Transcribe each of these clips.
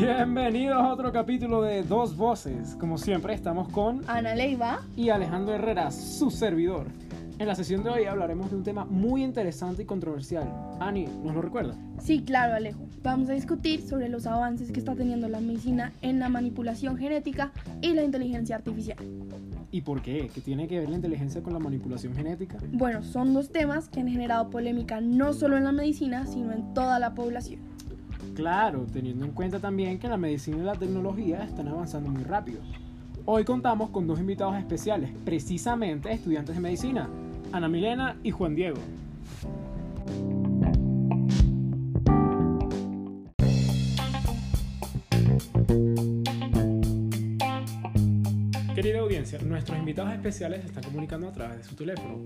Bienvenidos a otro capítulo de Dos Voces. Como siempre, estamos con Ana Leiva y Alejandro Herrera, su servidor. En la sesión de hoy hablaremos de un tema muy interesante y controversial. Ani, ¿nos lo recuerda? Sí, claro, Alejo. Vamos a discutir sobre los avances que está teniendo la medicina en la manipulación genética y la inteligencia artificial. ¿Y por qué? ¿Qué tiene que ver la inteligencia con la manipulación genética? Bueno, son dos temas que han generado polémica no solo en la medicina, sino en toda la población. Claro, teniendo en cuenta también que la medicina y la tecnología están avanzando muy rápido. Hoy contamos con dos invitados especiales, precisamente estudiantes de medicina, Ana Milena y Juan Diego. Querida audiencia, nuestros invitados especiales se están comunicando a través de su teléfono,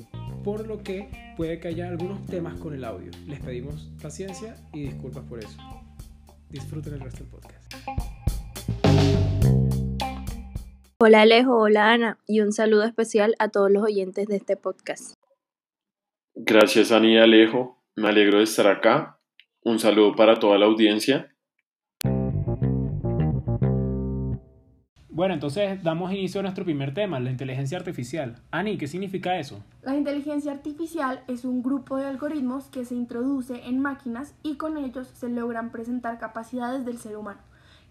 por lo que puede que haya algunos temas con el audio. Les pedimos paciencia y disculpas por eso. Disfruten el resto del podcast. Hola Alejo, hola Ana y un saludo especial a todos los oyentes de este podcast. Gracias Ani y Alejo, me alegro de estar acá. Un saludo para toda la audiencia. Bueno, entonces damos inicio a nuestro primer tema, la inteligencia artificial. Ani, ¿qué significa eso? La inteligencia artificial es un grupo de algoritmos que se introduce en máquinas y con ellos se logran presentar capacidades del ser humano.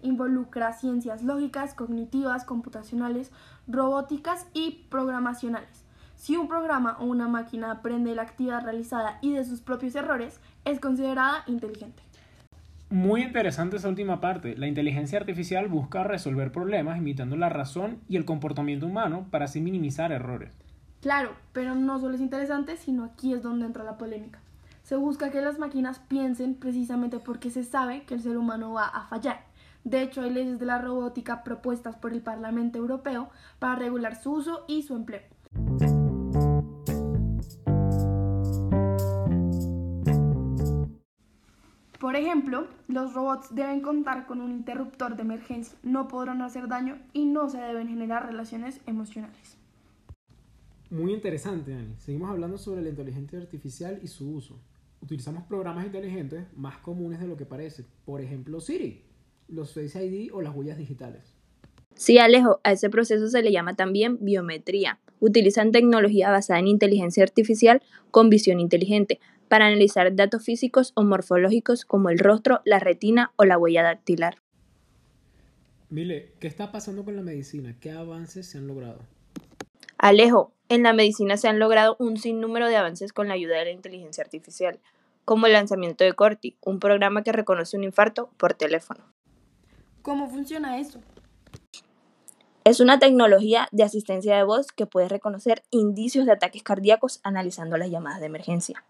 Involucra ciencias lógicas, cognitivas, computacionales, robóticas y programacionales. Si un programa o una máquina aprende la actividad realizada y de sus propios errores, es considerada inteligente. Muy interesante esa última parte. La inteligencia artificial busca resolver problemas imitando la razón y el comportamiento humano para así minimizar errores. Claro, pero no solo es interesante, sino aquí es donde entra la polémica. Se busca que las máquinas piensen precisamente porque se sabe que el ser humano va a fallar. De hecho, hay leyes de la robótica propuestas por el Parlamento Europeo para regular su uso y su empleo. Por ejemplo, los robots deben contar con un interruptor de emergencia, no podrán hacer daño y no se deben generar relaciones emocionales. Muy interesante, Ani. Seguimos hablando sobre la inteligencia artificial y su uso. Utilizamos programas inteligentes más comunes de lo que parece. Por ejemplo, Siri, los Face ID o las huellas digitales. Sí, Alejo, a ese proceso se le llama también biometría. Utilizan tecnología basada en inteligencia artificial con visión inteligente para analizar datos físicos o morfológicos como el rostro, la retina o la huella dactilar. Mile, ¿qué está pasando con la medicina? ¿Qué avances se han logrado? Alejo, en la medicina se han logrado un sinnúmero de avances con la ayuda de la inteligencia artificial, como el lanzamiento de Corti, un programa que reconoce un infarto por teléfono. ¿Cómo funciona eso? Es una tecnología de asistencia de voz que puede reconocer indicios de ataques cardíacos analizando las llamadas de emergencia.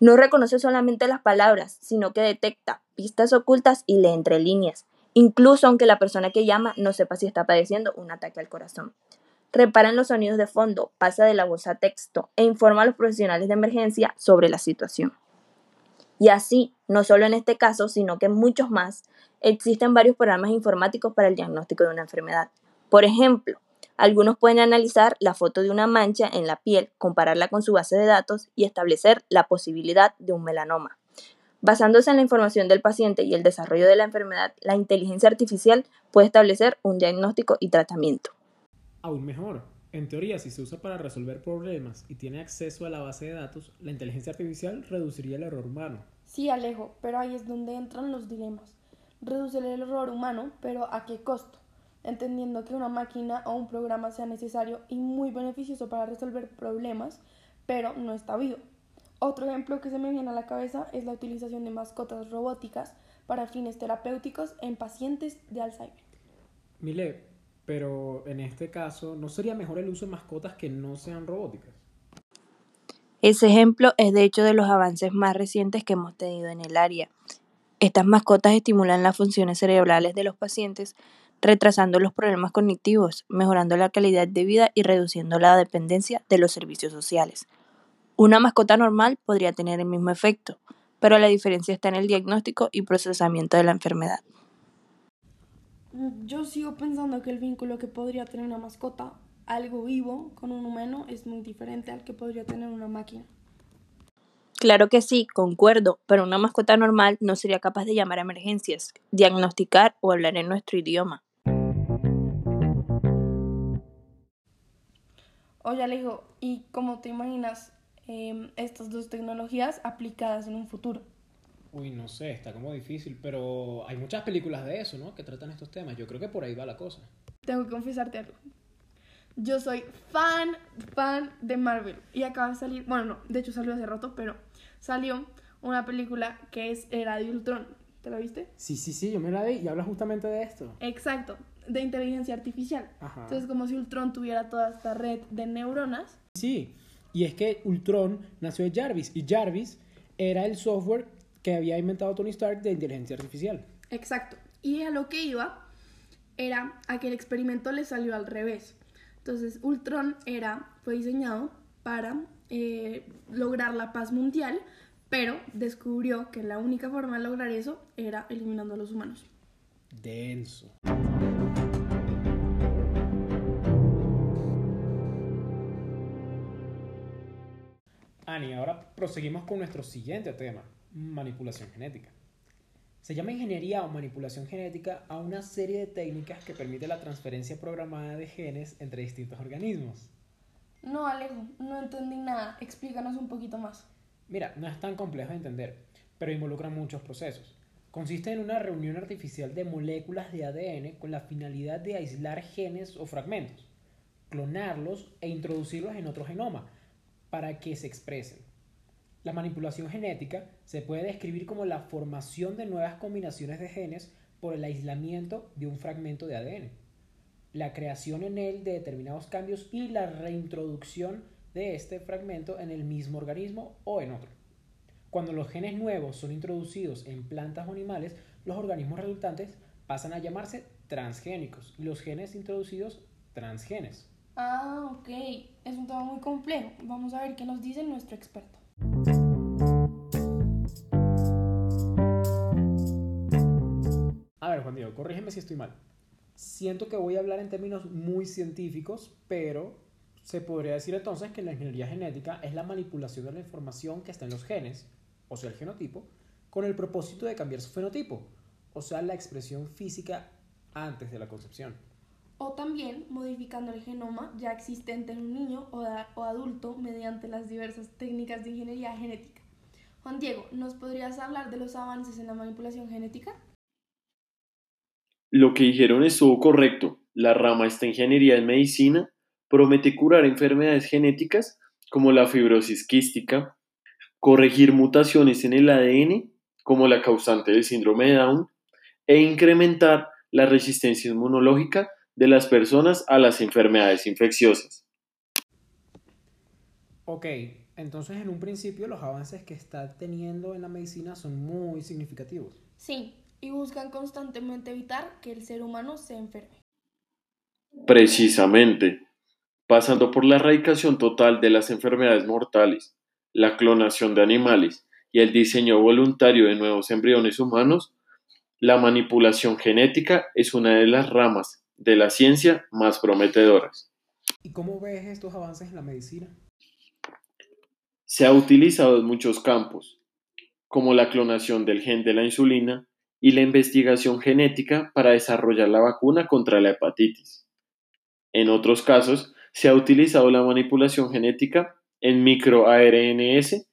No reconoce solamente las palabras, sino que detecta pistas ocultas y lee entre líneas, incluso aunque la persona que llama no sepa si está padeciendo un ataque al corazón. Repara en los sonidos de fondo, pasa de la voz a texto e informa a los profesionales de emergencia sobre la situación. Y así, no solo en este caso, sino que en muchos más, existen varios programas informáticos para el diagnóstico de una enfermedad. Por ejemplo, algunos pueden analizar la foto de una mancha en la piel, compararla con su base de datos y establecer la posibilidad de un melanoma. Basándose en la información del paciente y el desarrollo de la enfermedad, la inteligencia artificial puede establecer un diagnóstico y tratamiento. Aún mejor, en teoría, si se usa para resolver problemas y tiene acceso a la base de datos, la inteligencia artificial reduciría el error humano. Sí, Alejo, pero ahí es donde entran los dilemas. Reducir el error humano, pero ¿a qué costo? Entendiendo que una máquina o un programa sea necesario y muy beneficioso para resolver problemas, pero no está vivo. Otro ejemplo que se me viene a la cabeza es la utilización de mascotas robóticas para fines terapéuticos en pacientes de Alzheimer. Mile, pero en este caso, ¿no sería mejor el uso de mascotas que no sean robóticas? Ese ejemplo es de hecho de los avances más recientes que hemos tenido en el área. Estas mascotas estimulan las funciones cerebrales de los pacientes retrasando los problemas cognitivos, mejorando la calidad de vida y reduciendo la dependencia de los servicios sociales. Una mascota normal podría tener el mismo efecto, pero la diferencia está en el diagnóstico y procesamiento de la enfermedad. Yo sigo pensando que el vínculo que podría tener una mascota, algo vivo, con un humano, es muy diferente al que podría tener una máquina. Claro que sí, concuerdo, pero una mascota normal no sería capaz de llamar a emergencias, diagnosticar o hablar en nuestro idioma. Oye Alejo, ¿y cómo te imaginas em, estas dos tecnologías aplicadas en un futuro? Uy, no sé, está como difícil, pero hay muchas películas de eso, ¿no? Que tratan estos temas. Yo creo que por ahí va la cosa. Tengo que confesarte algo. Yo soy fan, fan de Marvel. Y acaba de salir, bueno, no, de hecho salió hace rato, pero salió una película que es Era de Ultron. ¿Te la viste? Sí, sí, sí, yo me la vi y habla justamente de esto. Exacto, de inteligencia artificial. Ajá. Entonces, como si Ultron tuviera toda esta red de neuronas. Sí, y es que Ultron nació de Jarvis y Jarvis era el software que había inventado Tony Stark de inteligencia artificial. Exacto. Y a lo que iba era a que el experimento le salió al revés. Entonces, Ultron era, fue diseñado para eh, lograr la paz mundial, pero descubrió que la única forma de lograr eso era eliminando a los humanos. Denso. Ani, ahora proseguimos con nuestro siguiente tema, manipulación genética. Se llama ingeniería o manipulación genética a una serie de técnicas que permite la transferencia programada de genes entre distintos organismos. No, Alejo, no entendí nada. Explícanos un poquito más. Mira, no es tan complejo de entender, pero involucra muchos procesos. Consiste en una reunión artificial de moléculas de ADN con la finalidad de aislar genes o fragmentos, clonarlos e introducirlos en otro genoma para que se expresen. La manipulación genética se puede describir como la formación de nuevas combinaciones de genes por el aislamiento de un fragmento de ADN, la creación en él de determinados cambios y la reintroducción de este fragmento en el mismo organismo o en otro. Cuando los genes nuevos son introducidos en plantas o animales, los organismos resultantes pasan a llamarse transgénicos y los genes introducidos transgenes. Ah, ok. Es un tema muy complejo. Vamos a ver qué nos dice nuestro experto. A ver, Juan Diego, corrígeme si estoy mal. Siento que voy a hablar en términos muy científicos, pero se podría decir entonces que la ingeniería genética es la manipulación de la información que está en los genes, o sea, el genotipo, con el propósito de cambiar su fenotipo, o sea, la expresión física antes de la concepción. O también modificando el genoma ya existente en un niño o, adulto mediante las diversas técnicas de ingeniería genética. Juan Diego, ¿nos podrías hablar de los avances en la manipulación genética? Lo que dijeron estuvo correcto. La rama esta ingeniería en medicina promete curar enfermedades genéticas como la fibrosis quística, corregir mutaciones en el ADN como la causante del síndrome de Down e incrementar la resistencia inmunológica de las personas a las enfermedades infecciosas. Ok, entonces en un principio los avances que está teniendo en la medicina son muy significativos. Sí, y buscan constantemente evitar que el ser humano se enferme. Precisamente, pasando por la erradicación total de las enfermedades mortales, la clonación de animales y el diseño voluntario de nuevos embriones humanos, la manipulación genética es una de las ramas de la ciencia más prometedoras. ¿Y cómo ves estos avances en la medicina? Se ha utilizado en muchos campos, como la clonación del gen de la insulina y la investigación genética para desarrollar la vacuna contra la hepatitis. En otros casos, se ha utilizado la manipulación genética en microARNS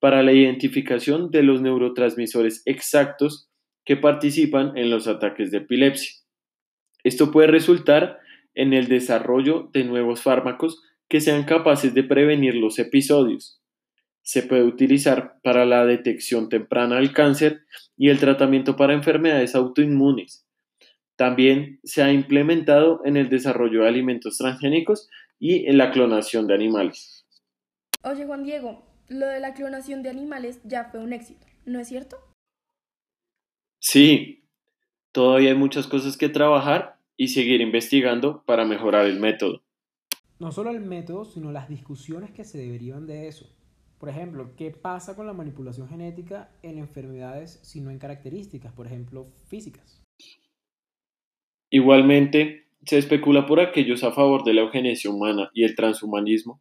para la identificación de los neurotransmisores exactos que participan en los ataques de epilepsia. Esto puede resultar en el desarrollo de nuevos fármacos que sean capaces de prevenir los episodios. Se puede utilizar para la detección temprana del cáncer y el tratamiento para enfermedades autoinmunes. También se ha implementado en el desarrollo de alimentos transgénicos y en la clonación de animales. Oye Juan Diego, lo de la clonación de animales ya fue un éxito, ¿no es cierto? Sí, todavía hay muchas cosas que trabajar y seguir investigando para mejorar el método. No solo el método, sino las discusiones que se derivan de eso. Por ejemplo, ¿qué pasa con la manipulación genética en enfermedades si no en características, por ejemplo, físicas? Igualmente, se especula por aquellos a favor de la eugenesia humana y el transhumanismo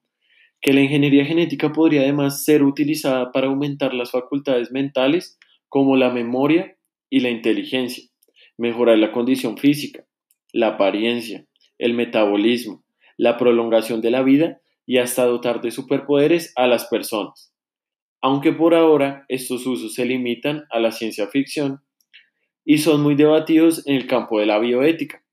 que la ingeniería genética podría además ser utilizada para aumentar las facultades mentales como la memoria y la inteligencia, mejorar la condición física, la apariencia, el metabolismo, la prolongación de la vida y hasta dotar de superpoderes a las personas. Aunque por ahora estos usos se limitan a la ciencia ficción y son muy debatidos en el campo de la bioética.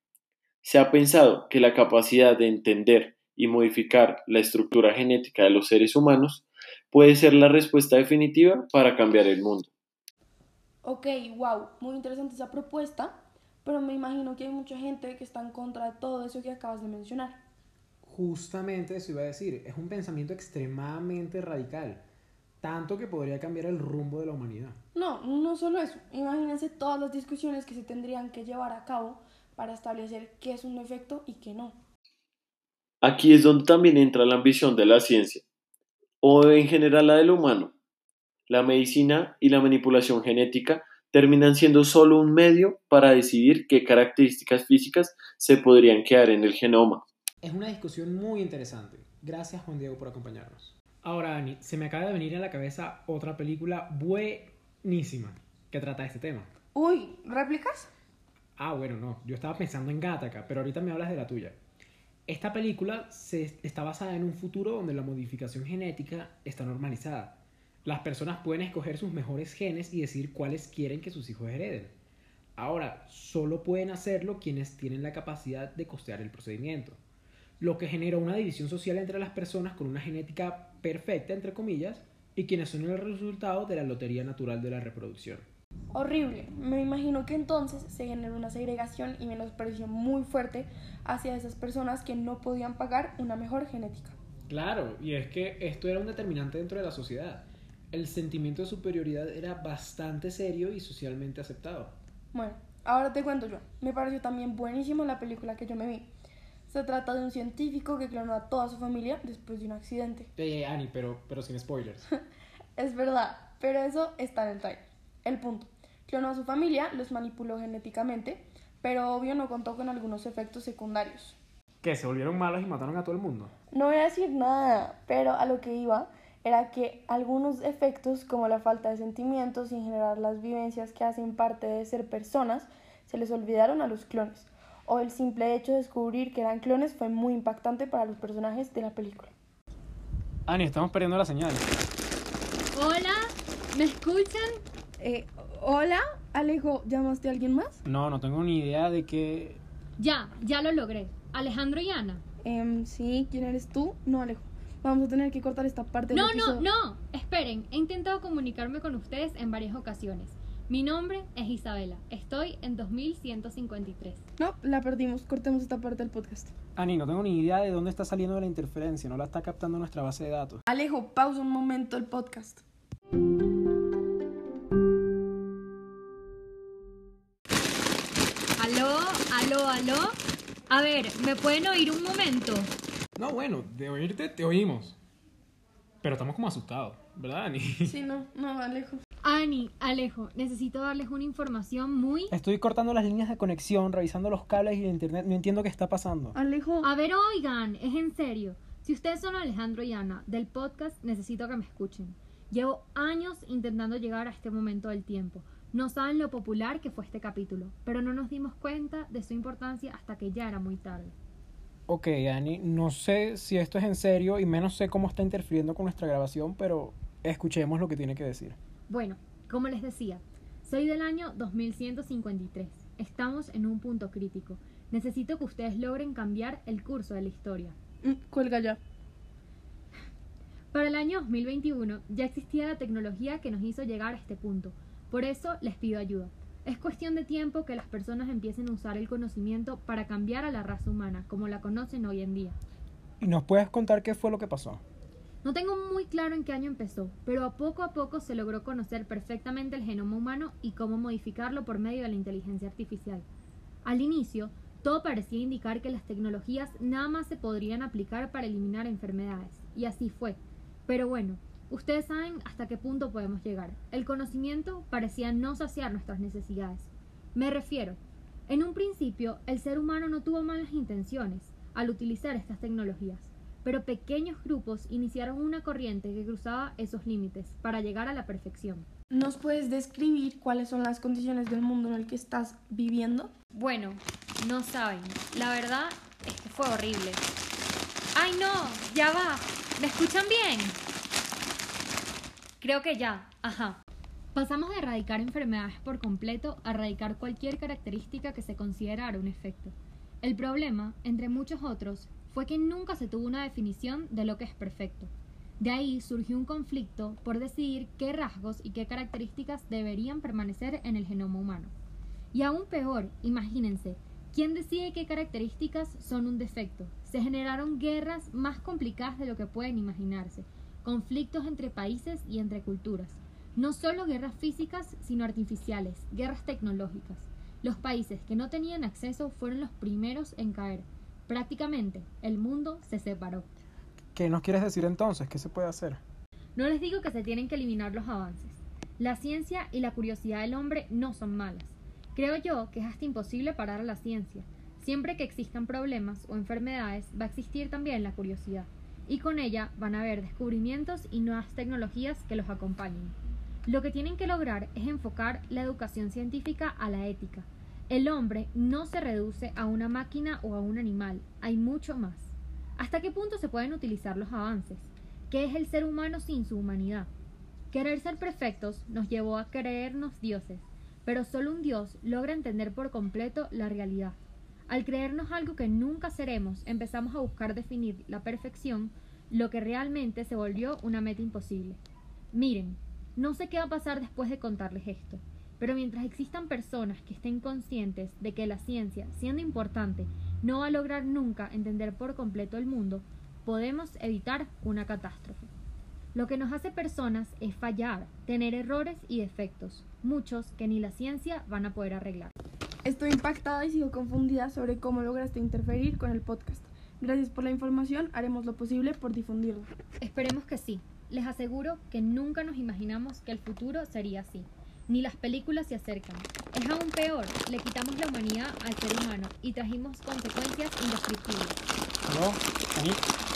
Se ha pensado que la capacidad de entender y modificar la estructura genética de los seres humanos puede ser la respuesta definitiva para cambiar el mundo. Ok, wow, muy interesante esa propuesta, pero me imagino que hay mucha gente que está en contra de todo eso que acabas de mencionar. Justamente eso iba a decir, es un pensamiento extremadamente radical, tanto que podría cambiar el rumbo de la humanidad. No, no solo eso, imagínense todas las discusiones que se tendrían que llevar a cabo para establecer qué es un efecto y qué no. Aquí es donde también entra la ambición de la ciencia, o en general la del humano. La medicina y la manipulación genética terminan siendo solo un medio para decidir qué características físicas se podrían quedar en el genoma. Es una discusión muy interesante. Gracias Juan Diego por acompañarnos. Ahora, Ani, se me acaba de venir a la cabeza otra película buenísima que trata este tema. Uy, ¿réplicas? Ah, bueno, no. Yo estaba pensando en Gattaca, pero ahorita me hablas de la tuya. Esta película se, está basada en un futuro donde la modificación genética está normalizada. Las personas pueden escoger sus mejores genes y decir cuáles quieren que sus hijos hereden. Ahora, solo pueden hacerlo quienes tienen la capacidad de costear el procedimiento, lo que genera una división social entre las personas con una genética perfecta, entre comillas, y quienes son el resultado de la lotería natural de la reproducción. Horrible. Me imagino que entonces se generó una segregación y menosprecio muy fuerte hacia esas personas que no podían pagar una mejor genética. Claro, y es que esto era un determinante dentro de la sociedad. El sentimiento de superioridad era bastante serio y socialmente aceptado. Bueno, ahora te cuento yo. Me pareció también buenísimo la película que yo me vi. Se trata de un científico que clonó a toda su familia después de un accidente. Eh, Annie, pero, pero sin spoilers. es verdad, pero eso está en el trailer. El punto. Clonó a su familia, los manipuló genéticamente, pero obvio no contó con algunos efectos secundarios. ¿Que se volvieron malos y mataron a todo el mundo? No voy a decir nada, pero a lo que iba era que algunos efectos como la falta de sentimientos y en general las vivencias que hacen parte de ser personas se les olvidaron a los clones. O el simple hecho de descubrir que eran clones fue muy impactante para los personajes de la película. Ani, estamos perdiendo la señal. Hola, ¿me escuchan? Eh, hola, Alejo, ¿llamaste a alguien más? No, no tengo ni idea de qué... Ya, ya lo logré. Alejandro y Ana. Em, sí, ¿quién eres tú? No, Alejo. Vamos a tener que cortar esta parte No, del no, no. Esperen, he intentado comunicarme con ustedes en varias ocasiones. Mi nombre es Isabela. Estoy en 2153. No, la perdimos. Cortemos esta parte del podcast. Ani, no tengo ni idea de dónde está saliendo la interferencia. No la está captando nuestra base de datos. Alejo, pausa un momento el podcast. Aló, aló, aló. A ver, ¿me pueden oír un momento? No, bueno, de oírte te oímos. Pero estamos como asustados, ¿verdad, Ani? Sí, no, no, Alejo. Ani, Alejo, necesito darles una información muy... Estoy cortando las líneas de conexión, revisando los cables y el internet. No entiendo qué está pasando. Alejo. A ver, oigan, es en serio. Si ustedes son Alejandro y Ana del podcast, necesito que me escuchen. Llevo años intentando llegar a este momento del tiempo. No saben lo popular que fue este capítulo, pero no nos dimos cuenta de su importancia hasta que ya era muy tarde. Ok, Ani, no sé si esto es en serio y menos sé cómo está interfiriendo con nuestra grabación, pero escuchemos lo que tiene que decir. Bueno, como les decía, soy del año 2153. Estamos en un punto crítico. Necesito que ustedes logren cambiar el curso de la historia. Mm, Cuelga ya. Para el año 2021 ya existía la tecnología que nos hizo llegar a este punto. Por eso les pido ayuda. Es cuestión de tiempo que las personas empiecen a usar el conocimiento para cambiar a la raza humana como la conocen hoy en día. ¿Y nos puedes contar qué fue lo que pasó? No tengo muy claro en qué año empezó, pero a poco a poco se logró conocer perfectamente el genoma humano y cómo modificarlo por medio de la inteligencia artificial. Al inicio, todo parecía indicar que las tecnologías nada más se podrían aplicar para eliminar enfermedades, y así fue. Pero bueno, ustedes saben hasta qué punto podemos llegar. El conocimiento parecía no saciar nuestras necesidades. Me refiero, en un principio el ser humano no tuvo malas intenciones al utilizar estas tecnologías, pero pequeños grupos iniciaron una corriente que cruzaba esos límites para llegar a la perfección. ¿Nos puedes describir cuáles son las condiciones del mundo en el que estás viviendo? Bueno, no saben. La verdad es que fue horrible. ¡Ay no! ¡Ya va! ¿Me escuchan bien? Creo que ya. Ajá. Pasamos de erradicar enfermedades por completo a erradicar cualquier característica que se considerara un efecto. El problema, entre muchos otros, fue que nunca se tuvo una definición de lo que es perfecto. De ahí surgió un conflicto por decidir qué rasgos y qué características deberían permanecer en el genoma humano. Y aún peor, imagínense, ¿quién decide qué características son un defecto? Se generaron guerras más complicadas de lo que pueden imaginarse, conflictos entre países y entre culturas. No solo guerras físicas, sino artificiales, guerras tecnológicas. Los países que no tenían acceso fueron los primeros en caer. Prácticamente, el mundo se separó. ¿Qué nos quieres decir entonces? ¿Qué se puede hacer? No les digo que se tienen que eliminar los avances. La ciencia y la curiosidad del hombre no son malas. Creo yo que es hasta imposible parar a la ciencia. Siempre que existan problemas o enfermedades, va a existir también la curiosidad. Y con ella van a haber descubrimientos y nuevas tecnologías que los acompañen. Lo que tienen que lograr es enfocar la educación científica a la ética. El hombre no se reduce a una máquina o a un animal, hay mucho más. ¿Hasta qué punto se pueden utilizar los avances? ¿Qué es el ser humano sin su humanidad? Querer ser perfectos nos llevó a creernos dioses, pero solo un dios logra entender por completo la realidad. Al creernos algo que nunca seremos, empezamos a buscar definir la perfección, lo que realmente se volvió una meta imposible. Miren, no sé qué va a pasar después de contarles esto, pero mientras existan personas que estén conscientes de que la ciencia, siendo importante, no va a lograr nunca entender por completo el mundo, podemos evitar una catástrofe. Lo que nos hace personas es fallar, tener errores y defectos, muchos que ni la ciencia van a poder arreglar. Estoy impactada y sigo confundida sobre cómo lograste interferir con el podcast. Gracias por la información, haremos lo posible por difundirlo. Esperemos que sí. Les aseguro que nunca nos imaginamos que el futuro sería así. Ni las películas se acercan. Es aún peor, le quitamos la humanidad al ser humano y trajimos consecuencias indescriptibles. ¿Aló? ¿Ani?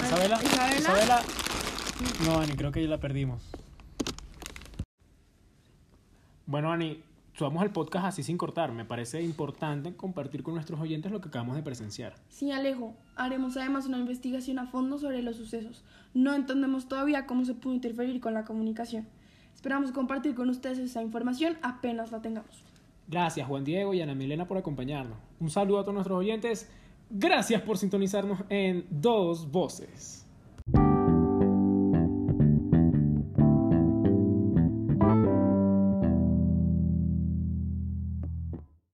¿Isabela? ¿Isabela? ¿Isabela? No, Ani, creo que ya la perdimos. Bueno, Ani, subamos el podcast así sin cortar. Me parece importante compartir con nuestros oyentes lo que acabamos de presenciar. Sí, Alejo, haremos además una investigación a fondo sobre los sucesos. No entendemos todavía cómo se pudo interferir con la comunicación. Esperamos compartir con ustedes esa información apenas la tengamos. Gracias Juan Diego y Ana Milena por acompañarnos. Un saludo a todos nuestros oyentes. Gracias por sintonizarnos en Dos Voces.